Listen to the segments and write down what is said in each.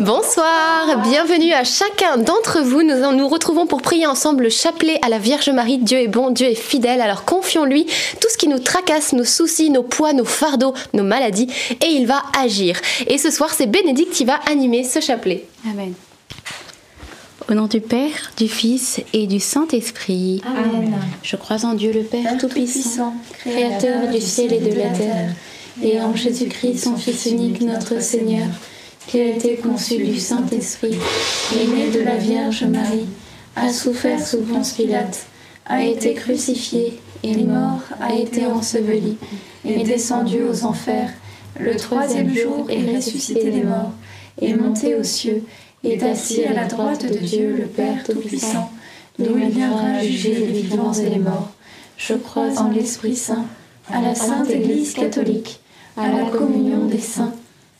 Bonsoir, bienvenue à chacun d'entre vous. Nous nous retrouvons pour prier ensemble le chapelet à la Vierge Marie. Dieu est bon, Dieu est fidèle, alors confions-lui tout ce qui nous tracasse, nos soucis, nos poids, nos fardeaux, nos maladies, et il va agir. Et ce soir, c'est Bénédicte qui va animer ce chapelet. Amen. Au nom du Père, du Fils et du Saint-Esprit. Amen. Je crois en Dieu le Père, Tout-Puissant, Créateur du ciel et de la terre, et en Jésus-Christ, son Fils unique, notre Seigneur qui a été conçu du Saint-Esprit, est né de la Vierge Marie, a souffert sous Ponce Pilate, a été crucifié, est mort, a été enseveli, est descendu aux enfers, le troisième jour est ressuscité des morts, est monté aux cieux, est assis à la droite de Dieu le Père Tout-Puissant, d'où il viendra juger les vivants et les morts. Je crois en l'Esprit Saint, à la Sainte Église catholique, à la communion des saints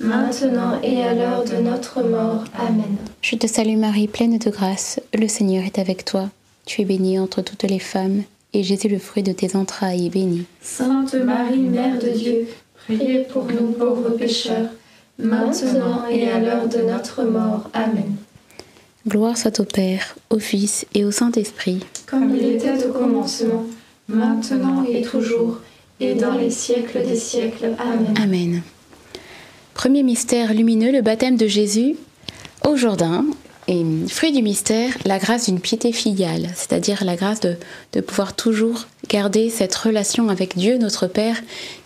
maintenant et à l'heure de notre mort. Amen. Je te salue Marie, pleine de grâce, le Seigneur est avec toi. Tu es bénie entre toutes les femmes, et Jésus, le fruit de tes entrailles, est béni. Sainte Marie, Mère de Dieu, priez pour nous pauvres pécheurs, maintenant et à l'heure de notre mort. Amen. Gloire soit au Père, au Fils et au Saint-Esprit. Comme il était au commencement, maintenant et toujours, et dans les siècles des siècles. Amen. Amen. Premier mystère lumineux, le baptême de Jésus au Jourdain. Et fruit du mystère, la grâce d'une piété filiale, c'est-à-dire la grâce de, pouvoir toujours garder cette relation avec Dieu, notre Père,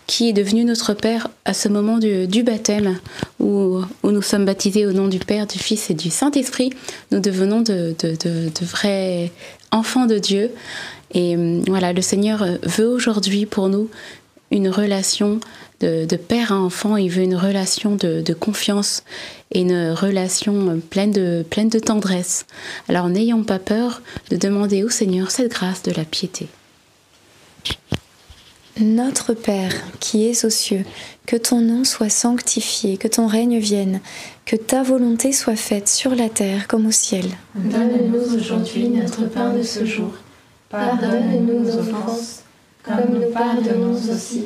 qui est devenu notre Père à ce moment du, baptême, où, nous sommes baptisés au nom du Père, du Fils et du Saint-Esprit. Nous devenons de, de vrais enfants de Dieu. Et voilà, le Seigneur veut aujourd'hui pour nous une relation de, père à enfant, il veut une relation de, confiance et une relation pleine de, pleine de tendresse. Alors n'ayons pas peur de demander au Seigneur cette grâce de la piété. Notre Père, qui es aux cieux, que ton nom soit sanctifié, que ton règne vienne, que ta volonté soit faite sur la terre comme au ciel. Donne-nous aujourd'hui notre pain de ce jour. Pardonne-nous nos offenses, comme nous pardonnons aussi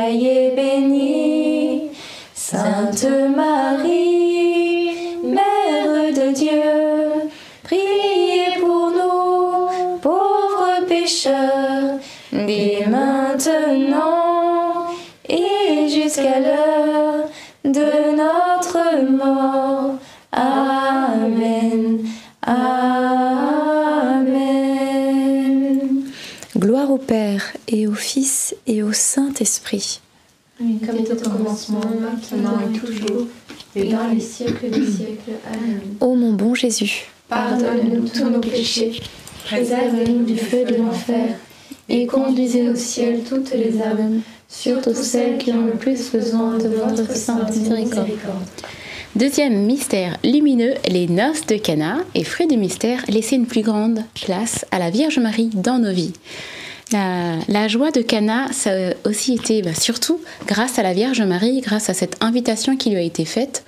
Père et au Fils et au Saint-Esprit. Comme était au commencement, maintenant et toujours, et dans les siècles des siècles. Amen. Ô mon bon Jésus, Pardonne-nous tous nos péchés, préserve-nous du feu de l'enfer, et conduisez au ciel toutes les âmes, surtout celles qui ont le plus besoin de votre sainte miséricorde. Deuxième mystère lumineux, les noces de Cana. Et fruit du mystère, laisser une plus grande place à la Vierge Marie dans nos vies. La, joie de Cana, ça a aussi été bah, surtout grâce à la Vierge Marie, grâce à cette invitation qui lui a été faite.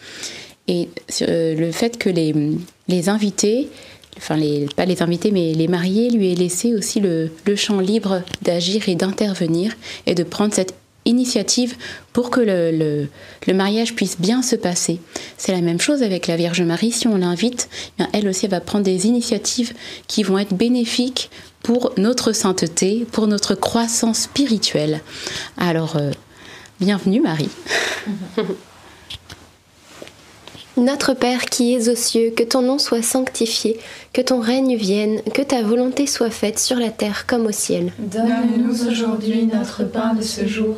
Et euh, le fait que les, invités, enfin pas les invités, mais les mariés lui aient laissé aussi le, le champ libre d'agir et d'intervenir et de prendre cette initiative pour que le, le, le mariage puisse bien se passer. C'est la même chose avec la Vierge Marie. Si on l'invite, eh bien, elle aussi elle va prendre des initiatives qui vont être bénéfiques pour notre sainteté, pour notre croissance spirituelle. Alors, euh, bienvenue Marie. Notre Père qui es aux cieux, que ton nom soit sanctifié, que ton règne vienne, que ta volonté soit faite sur la terre comme au ciel. Donne-nous aujourd'hui notre pain de ce jour.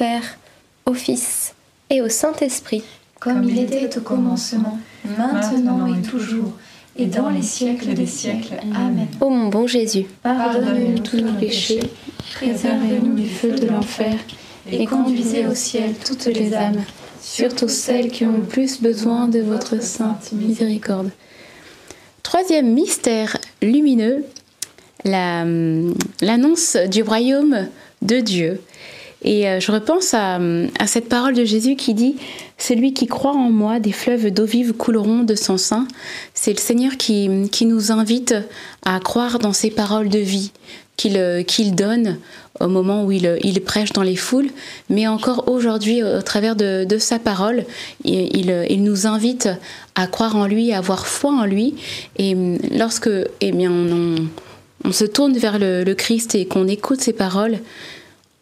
Père, au Fils et au Saint-Esprit. Comme il était au commencement, maintenant et toujours, et dans les siècles des siècles. Amen. Ô mon bon Jésus, Pardonne-nous tous nos péchés, préservez-nous du feu de l'enfer, et conduisez au ciel toutes les âmes, surtout celles qui ont le plus besoin de votre sainte miséricorde. Troisième mystère lumineux, la, hum, l'annonce du royaume de Dieu. Et euh, je repense à, cette parole de Jésus qui dit Celui qui croit en moi, des fleuves d'eau vive couleront de son sein. C'est le Seigneur qui, nous invite à croire dans ces paroles de vie qu'il euh, qu'il donne au moment où il, prêche dans les foules, mais encore aujourd'hui, au travers de, sa parole, il, nous invite à croire en lui, à avoir foi en lui. Et hum, lorsque eh bien, on, se tourne vers le Christ et qu'on écoute ses paroles,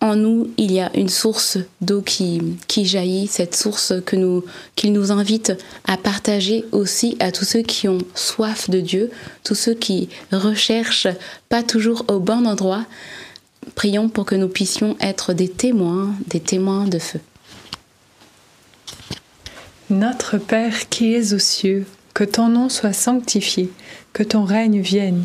en nous, il y a une source d'eau qui, qui jaillit, cette source que nous, qu'il nous invite à partager aussi à tous ceux qui ont soif de Dieu, tous ceux qui recherchent pas toujours au bon endroit. Prions pour que nous puissions être des témoins, des témoins de feu. Notre Père qui es aux cieux, que ton nom soit sanctifié, que ton règne vienne,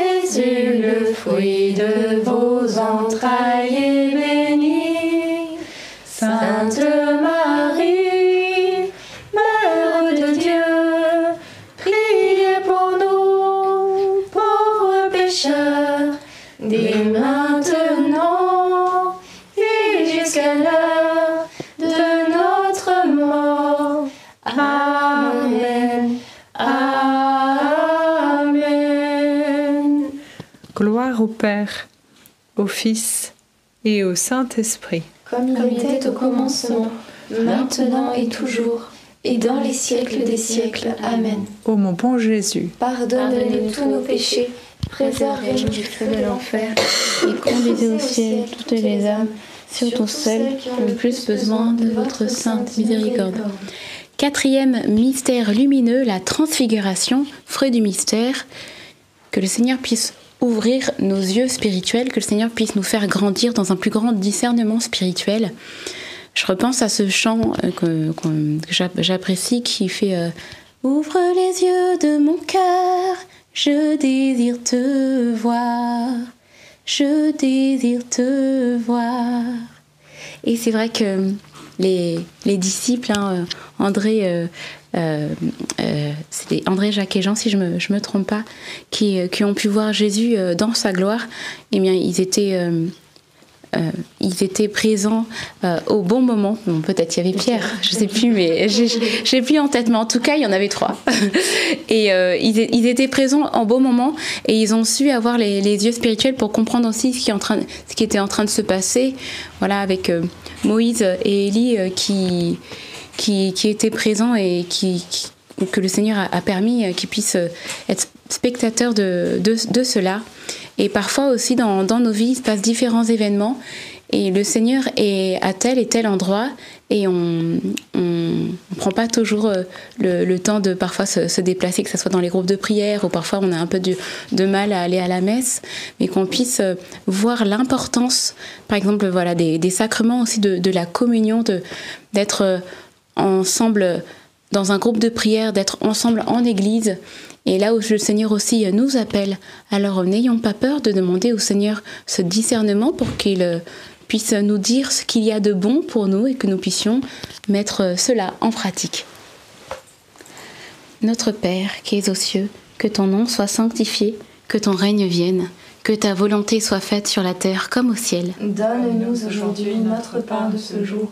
fruit de vos entrailles, Père, au Fils et au Saint-Esprit. Comme il était au commencement, maintenant et toujours, et dans les siècles des siècles. Amen. Ô mon bon Jésus, Pardonne-nous tous nos péchés, préservez-nous du feu de l'enfer, Et conduisez au ciel toutes les âmes, surtout celles qui ont le plus besoin de votre sainte miséricorde. Quatrième mystère lumineux, la transfiguration, fruit du mystère. Que le Seigneur puisse ouvrir nos yeux spirituels, que le Seigneur puisse nous faire grandir dans un plus grand discernement spirituel. Je repense à ce chant euh, que, j'apprécie qui fait euh, Ouvre les yeux de mon cœur, je désire te voir, je désire te voir. Et c'est vrai que les, les disciples, hein, euh, André, c'était André, Jacques et Jean, si je me, je me trompe pas, qui, euh, qui ont pu voir Jésus euh, dans sa gloire, eh bien, ils étaient, euh, euh, ils étaient présents euh, au bon moment. Bon, Peut-être il y avait Pierre, je sais plus, mais j'ai plus en tête, mais en tout cas, il y en avait trois. et euh, ils, ils étaient présents en bon moment et ils ont su avoir les, les yeux spirituels pour comprendre aussi ce qui, est en train, ce qui était en train de se passer. Voilà, avec euh, Moïse et Élie euh, qui, qui, qui étaient présents et qui, que le Seigneur a, permis euh, qu'ils puissent euh, être spectateurs de, de, cela. Et parfois aussi dans, dans nos vies, il se passe différents événements et le Seigneur est à tel et tel endroit et on ne prend pas toujours euh, le, temps de parfois se, déplacer, que ce soit dans les groupes de prière ou parfois on a un peu de, mal à aller à la messe, mais qu'on puisse voir l'importance, par exemple, voilà, des, des sacrements aussi de, la communion, d'être ensemble dans un groupe de prière, d'être ensemble en église. Et là où le Seigneur aussi nous appelle, alors n'ayons pas peur de demander au Seigneur ce discernement pour qu'il euh, puisse nous dire ce qu'il y a de bon pour nous et que nous puissions mettre euh, cela en pratique. Notre Père qui es aux cieux, que ton nom soit sanctifié, que ton règne vienne, que ta volonté soit faite sur la terre comme au ciel. Donne-nous aujourd'hui notre pain de ce jour.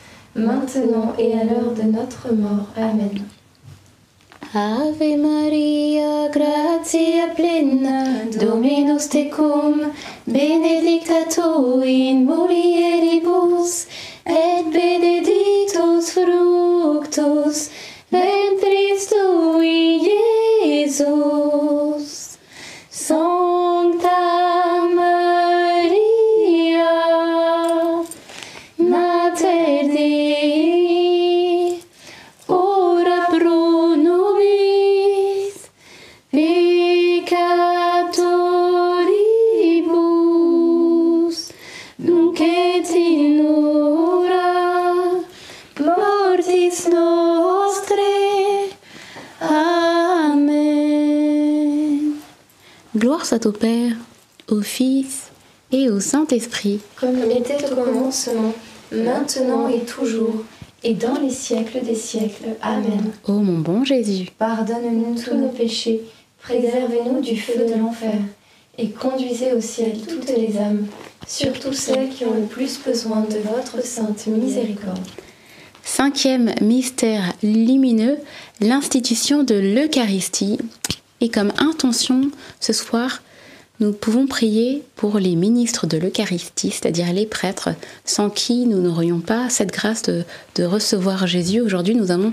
maintenant et à l'heure de notre mort. Amen. Ave Maria, gratia plena, Dominus tecum, benedicta tu in mulieribus, et benedictus fructus ventris tui, Iesus. Sancta Gloire soit au Père, au Fils et au Saint-Esprit. Comme il était au commencement, maintenant et toujours, et dans les siècles des siècles. Amen. Ô mon bon Jésus, Pardonne-nous tous nos péchés, préservez-nous du feu de l'enfer, et conduisez au ciel toutes les âmes, surtout celles qui ont le plus besoin de votre sainte miséricorde. cinquième mystère lumineux, l'institution de l'Eucharistie. Et comme intention, ce soir, nous pouvons prier pour les ministres de l'Eucharistie, c'est-à-dire les prêtres, sans qui nous n'aurions pas cette grâce de, recevoir Jésus. Aujourd'hui, nous avons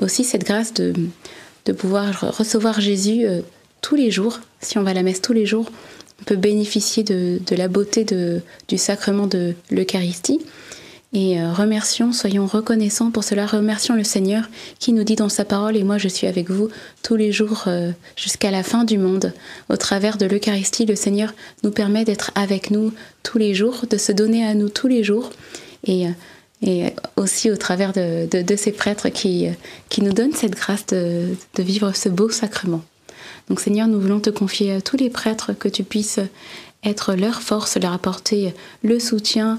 aussi cette grâce de, pouvoir recevoir Jésus euh, tous les jours. Si on va à la messe tous les jours, on peut bénéficier de, la beauté du sacrement de l'Eucharistie. Et euh, remercions, soyons reconnaissants pour cela. Remercions le Seigneur qui nous dit dans sa parole, et moi je suis avec vous tous les jours euh, jusqu'à la fin du monde. Au travers de l'Eucharistie, le Seigneur nous permet d'être avec nous tous les jours, de se donner à nous tous les jours. Et, euh, et aussi au travers de, de- ces prêtres qui, qui nous donnent cette grâce de, de vivre ce beau sacrement. Donc Seigneur, nous voulons te confier à tous les prêtres que tu puisses être leur force, leur apporter le soutien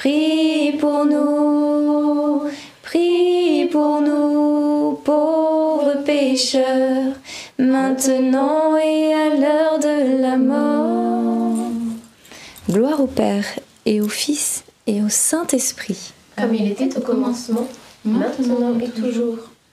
prie pour nous, prie pour nous, pauvres pécheurs, maintenant et à l'heure de la mort. Gloire au Père et au Fils et au Saint-Esprit. Comme il était au commencement, maintenant et toujours,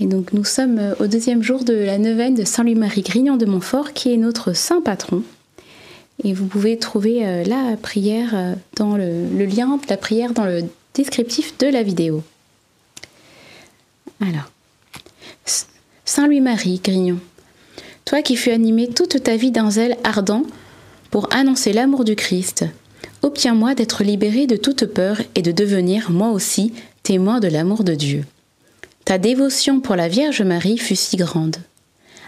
Et donc nous sommes au deuxième jour de la neuvaine de Saint-Louis-Marie Grignon de Montfort, qui est notre saint patron. Et vous pouvez trouver euh, la prière euh, dans le, le lien de la prière dans le descriptif de la vidéo. Alors, Saint Louis-Marie Grignon, toi qui fus animé toute ta vie d'un zèle ardent pour annoncer l'amour du Christ, obtiens-moi d'être libéré de toute peur et de devenir, moi aussi, témoin de l'amour de Dieu. Ta dévotion pour la Vierge Marie fut si grande.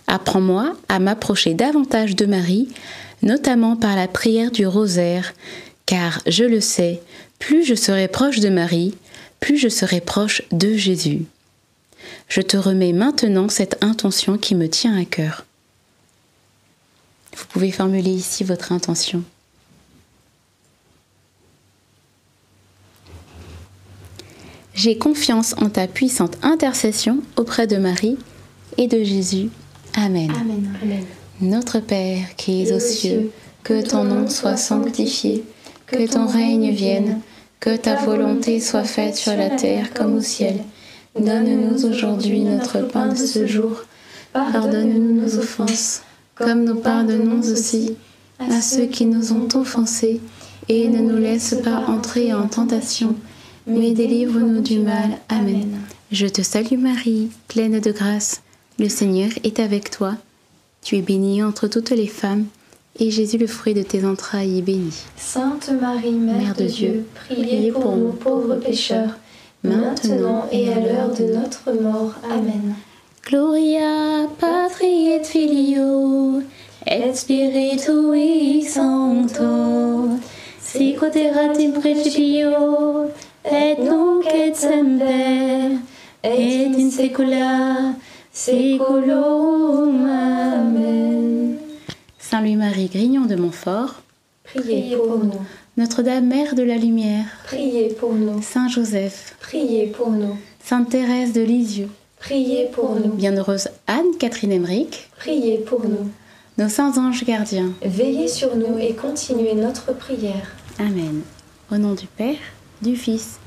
Apprends-moi à m'approcher davantage de Marie, notamment par la prière du rosaire, car je le sais, plus je serai proche de Marie, plus je serai proche de Jésus. Je te remets maintenant cette intention qui me tient à cœur. Vous pouvez formuler ici votre intention. J'ai confiance en ta puissante intercession auprès de Marie et de Jésus. Amen. Amen. Notre Père qui es aux cieux, que ton nom soit sanctifié, que ton règne vienne, que ta volonté soit faite sur la terre comme au ciel. Donne-nous aujourd'hui notre pain de ce jour. Pardonne-nous nos offenses, comme nous pardonnons aussi à ceux qui nous ont offensés, et ne nous laisse pas entrer en tentation, mais délivre-nous du mal. Amen. Je te salue Marie, pleine de grâce. Le Seigneur est avec toi. Tu es bénie entre toutes les femmes, et Jésus, le fruit de tes entrailles, est béni. Sainte Marie, Mère, de Dieu, priez pour nous pauvres pécheurs, maintenant et à l'heure de notre mort. Amen. Gloria patri et filio et spiritui sancto sic in principio et nunc et semper et in saecula saeculorum. Amen. Saint Louis-Marie Grignon de Montfort, Priez pour nous. Notre-Dame Mère de la Lumière, Priez pour nous. Saint Joseph, Priez pour nous. Sainte Thérèse de Lisieux, Priez pour nous. Bienheureuse Anne-Catherine Emmerich, Priez pour nous. nos saints anges gardiens. Veillez sur nous et continuez notre prière. Amen. Au nom du Père, du Fils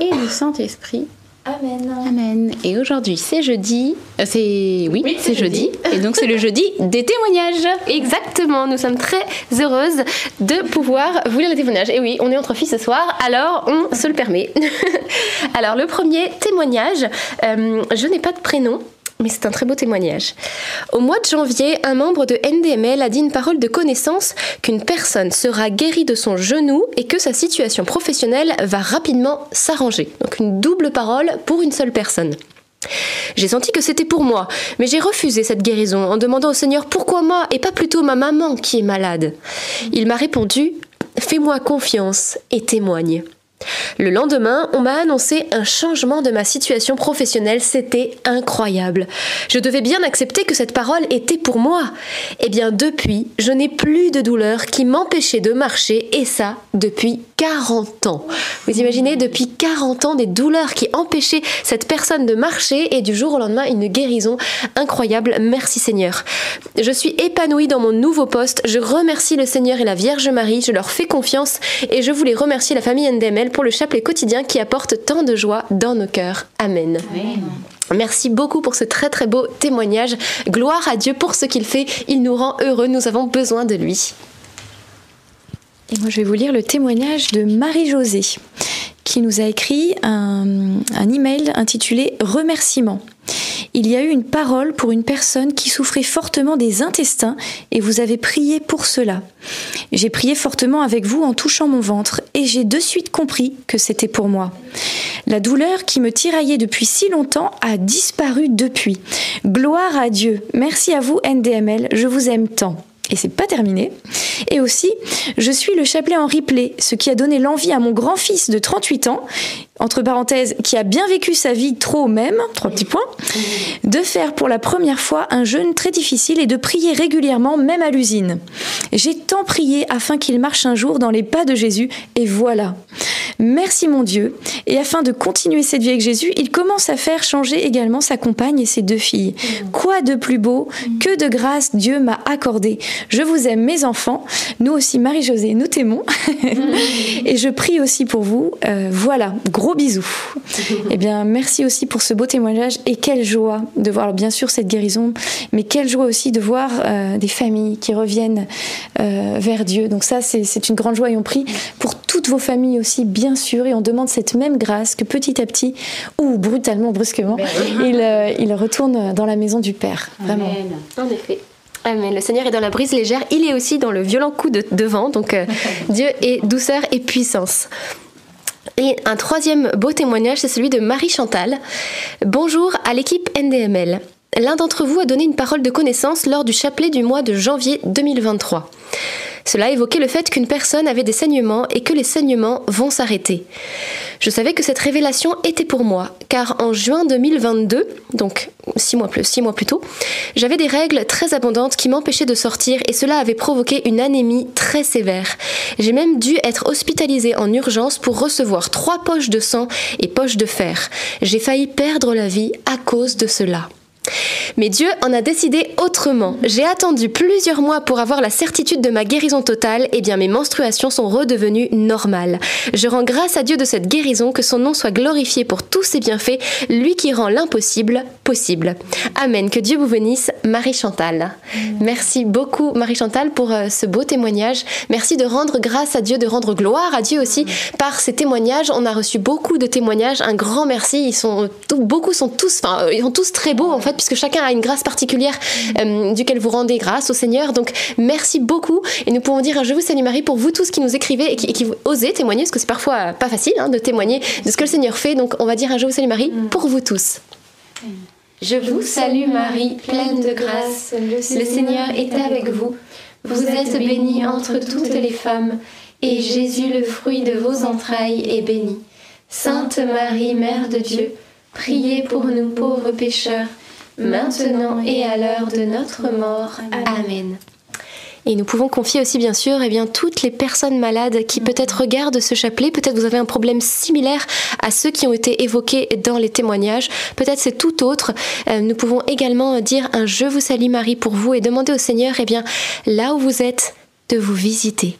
et du Saint-Esprit. Amen. Amen. Et aujourd'hui, c'est jeudi. Euh, c'est oui, Oui, c'est c'est jeudi. Et donc c'est le jeudi des témoignages. Exactement, nous sommes très heureuses de pouvoir vous lire les témoignages. Et oui, on est entre filles ce soir, alors on se le permet. alors le premier témoignage, euh, je n'ai pas de prénom. Mais c'est un très beau témoignage. Au mois de janvier, un membre de NDML a dit une parole de connaissance qu'une personne sera guérie de son genou et que sa situation professionnelle va rapidement s'arranger. Donc une double parole pour une seule personne. J'ai senti que c'était pour moi, mais j'ai refusé cette guérison en demandant au Seigneur pourquoi moi et pas plutôt ma maman qui est malade. Il m'a répondu Fais-moi confiance et témoigne. Le lendemain, on m'a annoncé un changement de ma situation professionnelle. C'était incroyable. Je devais bien accepter que cette parole était pour moi. Eh bien, depuis, je n'ai plus de douleur qui m'empêchait de marcher, et ça depuis 40 ans. Vous imaginez, depuis 40 ans, des douleurs qui empêchaient cette personne de marcher, et du jour au lendemain, une guérison incroyable. Merci Seigneur. Je suis épanouie dans mon nouveau poste. Je remercie le Seigneur et la Vierge Marie. Je leur fais confiance, et je voulais remercier la famille NDML pour le chapelet quotidien qui apporte tant de joie dans nos cœurs. Amen. Merci beaucoup pour ce très très beau témoignage. Gloire à Dieu pour ce qu'il fait. Il nous rend heureux. Nous avons besoin de lui. Et moi, je vais vous lire le témoignage de Marie-Josée, qui nous a écrit un, un email intitulé Remerciements. Il y a eu une parole pour une personne qui souffrait fortement des intestins et vous avez prié pour cela. J'ai prié fortement avec vous en touchant mon ventre et j'ai de suite compris que c'était pour moi. La douleur qui me tiraillait depuis si longtemps a disparu depuis. Gloire à Dieu. Merci à vous NDML, je vous aime tant. Et c'est pas terminé. Et aussi, je suis le chapelet en replay, ce qui a donné l'envie à mon grand-fils de 38 ans, entre parenthèses, qui a bien vécu sa vie trop même, trois petits points, de faire pour la première fois un jeûne très difficile et de prier régulièrement, même à l'usine. J'ai tant prié afin qu'il marche un jour dans les pas de Jésus, et voilà. Merci mon Dieu. Et afin de continuer cette vie avec Jésus, il commence à faire changer également sa compagne et ses deux filles. Quoi de plus beau Que de grâce Dieu m'a accordé. Je vous aime mes enfants. Nous aussi, Marie-Josée, nous t'aimons. et je prie aussi pour vous. Euh, voilà, gros bisous. Eh bien, merci aussi pour ce beau témoignage et quelle joie de voir, alors, bien sûr, cette guérison, mais quelle joie aussi de voir euh, des familles qui reviennent euh, vers Dieu. Donc ça, c'est une grande joie et on prie pour toutes vos familles aussi, bien sûr, et on demande cette même grâce que petit à petit, ou brutalement, brusquement, il, euh, il retourne dans la maison du Père. Vraiment. En effet. Amen. Le Seigneur est dans la brise légère, il est aussi dans le violent coup de, de vent. Donc euh, Dieu est douceur et puissance. Et un troisième beau témoignage, c'est celui de Marie Chantal. Bonjour à l'équipe NDML. L'un d'entre vous a donné une parole de connaissance lors du chapelet du mois de janvier 2023. Cela évoquait le fait qu'une personne avait des saignements et que les saignements vont s'arrêter. Je savais que cette révélation était pour moi, car en juin 2022, donc six mois plus, six mois plus tôt, j'avais des règles très abondantes qui m'empêchaient de sortir et cela avait provoqué une anémie très sévère. J'ai même dû être hospitalisée en urgence pour recevoir trois poches de sang et poches de fer. J'ai failli perdre la vie à cause de cela. Mais Dieu en a décidé autrement. J'ai attendu plusieurs mois pour avoir la certitude de ma guérison totale, et bien mes menstruations sont redevenues normales. Je rends grâce à Dieu de cette guérison, que son nom soit glorifié pour tous ses bienfaits, lui qui rend l'impossible possible. Amen. Que Dieu vous bénisse, Marie Chantal. Merci beaucoup, Marie Chantal, pour euh, ce beau témoignage. Merci de rendre grâce à Dieu, de rendre gloire à Dieu aussi par ces témoignages. On a reçu beaucoup de témoignages. Un grand merci. Ils sont tout- beaucoup sont tous, enfin, euh, ils sont tous très beaux en fait puisque chacun a une grâce particulière euh, duquel vous rendez grâce au Seigneur. Donc merci beaucoup et nous pouvons dire un Je vous salue Marie pour vous tous qui nous écrivez et qui, qui osez témoigner, parce que c'est parfois pas facile hein, de témoigner de ce que le Seigneur fait. Donc on va dire un Je vous salue Marie pour vous tous. Je vous salue Marie, pleine de grâce, le Seigneur est avec vous. Vous êtes bénie entre toutes les femmes, et Jésus, le fruit de vos entrailles, est béni. Sainte Marie, Mère de Dieu, priez pour nous pauvres pécheurs, maintenant et à l'heure de notre mort. Amen. Et nous pouvons confier aussi, bien sûr, eh bien, toutes les personnes malades qui peut-être regardent ce chapelet. Peut-être vous avez un problème similaire à ceux qui ont été évoqués dans les témoignages. Peut-être c'est tout autre. Euh, nous pouvons également dire un Je vous salue Marie pour vous et demander au Seigneur, eh bien, là où vous êtes, de vous visiter.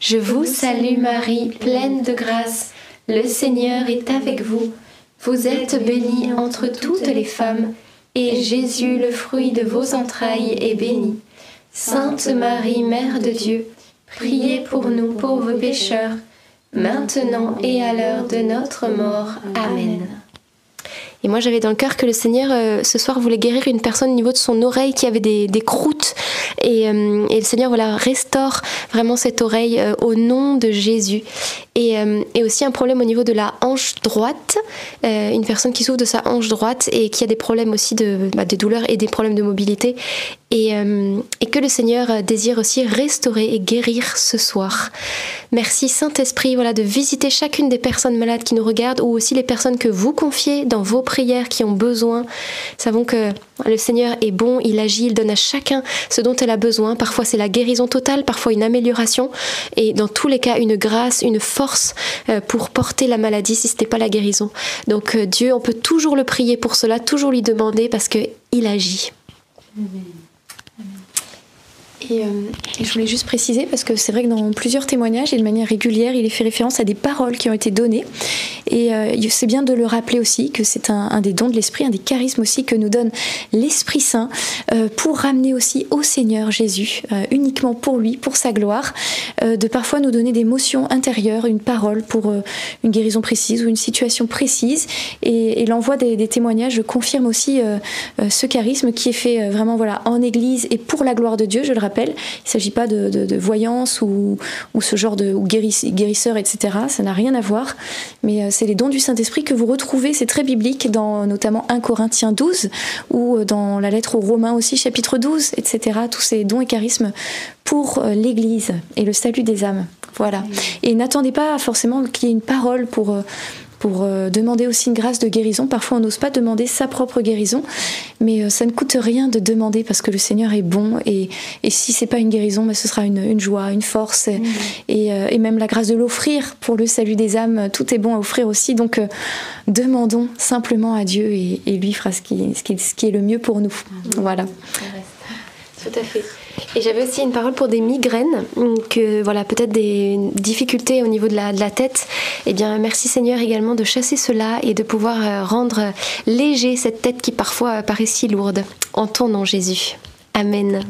Je vous salue Marie, pleine de grâce. Le Seigneur est avec vous. Vous êtes bénie entre toutes les femmes, et Jésus, le fruit de vos entrailles, est béni. Sainte Marie, Mère de Dieu, priez pour nous pauvres pécheurs, maintenant et à l'heure de notre mort. Amen. Et moi, j'avais dans le cœur que le Seigneur, euh, ce soir, voulait guérir une personne au niveau de son oreille qui avait des, des croûtes. Et, euh, et, le Seigneur, voilà, restaure vraiment cette oreille euh, au nom de Jésus. Et, et, aussi un problème au niveau de la hanche droite. une personne qui souffre de sa hanche droite et qui a des problèmes aussi de, bah, douleurs et des problèmes de mobilité. Et, et que le Seigneur désire aussi restaurer et guérir ce soir. Merci Saint-Esprit, voilà, de visiter chacune des personnes malades qui nous regardent ou aussi les personnes que vous confiez dans vos prières qui ont besoin. Savons que le Seigneur est bon, il agit, il donne à chacun ce dont elle a besoin. Parfois c'est la guérison totale, parfois une amélioration et dans tous les cas une grâce, une force euh, pour porter la maladie si ce n'était pas la guérison. Donc euh, Dieu, on peut toujours le prier pour cela, toujours lui demander parce qu'il agit. Et, euh, et, je voulais juste préciser, parce que c'est vrai que dans plusieurs témoignages et de manière régulière, il est fait référence à des paroles qui ont été données. Et euh, c'est bien de le rappeler aussi que c'est un, des dons de l'Esprit, un des charismes aussi que nous donne l'Esprit Saint euh, pour ramener aussi au Seigneur Jésus, uniquement pour lui, pour sa gloire, de parfois nous donner des motions intérieures, une parole pour une guérison précise ou une situation précise. Et, l'envoi des, des, témoignages confirme aussi ce charisme qui est fait vraiment voilà, en Église et pour la gloire de Dieu, je le rappelle il ne s'agit pas de, voyance ou, ce genre de guérisseur, etc. Ça n'a rien à voir. Mais euh, c'est les dons du Saint-Esprit que vous retrouvez, c'est très biblique, dans notamment 1 Corinthiens 12 ou euh, dans la lettre aux Romains aussi, chapitre 12, etc. Tous ces dons et charismes pour euh, l'Église et le salut des âmes. Voilà. Et n'attendez pas forcément qu'il y ait une parole pour pour euh, demander aussi une grâce de guérison. Parfois, on n'ose pas demander sa propre guérison, mais euh, ça ne coûte rien de demander parce que le Seigneur est bon. Et, et si c'est pas une guérison, mais ce sera une, une joie, une force, mmh. et, euh, et, même la grâce de l'offrir pour le salut des âmes. Tout est bon à offrir aussi. Donc, demandons simplement à Dieu et, et lui fera ce qui, ce, qui, ce qui, est le mieux pour nous. Mmh. Voilà. Tout à fait. Et j'avais aussi une parole pour des migraines, que voilà, peut-être des difficultés au niveau de la, tête. Eh bien, merci Seigneur également de chasser cela et de pouvoir rendre léger cette tête qui parfois paraît si lourde. En ton nom, Jésus. Amen.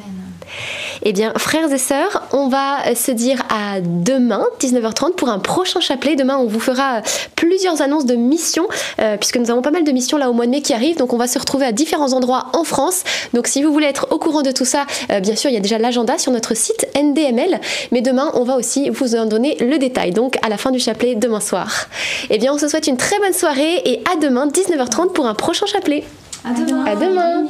Eh bien, frères et sœurs, on va se dire à demain, 19h30, pour un prochain chapelet. Demain, on vous fera plusieurs annonces de missions, euh, puisque nous avons pas mal de missions là au mois de mai qui arrivent. Donc, on va se retrouver à différents endroits en France. Donc, si vous voulez être au courant de tout ça, euh, bien sûr, il y a déjà l'agenda sur notre site NDML. Mais demain, on va aussi vous en donner le détail. Donc, à la fin du chapelet, demain soir. Eh bien, on se souhaite une très bonne soirée et à demain, 19h30, pour un prochain chapelet. À demain. À demain.